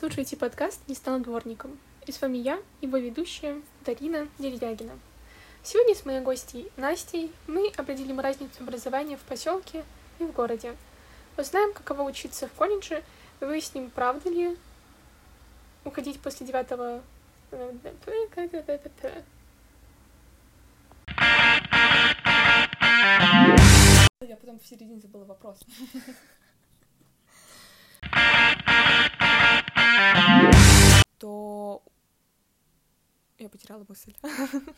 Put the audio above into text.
слушаете подкаст «Не стану дворником». И с вами я, его ведущая Дарина Деревягина. Сегодня с моей гостьей Настей мы определим разницу образования в поселке и в городе. Узнаем, каково учиться в колледже, выясним, правда ли уходить после девятого... Я потом в середине забыла вопрос. Я потеряла мысль.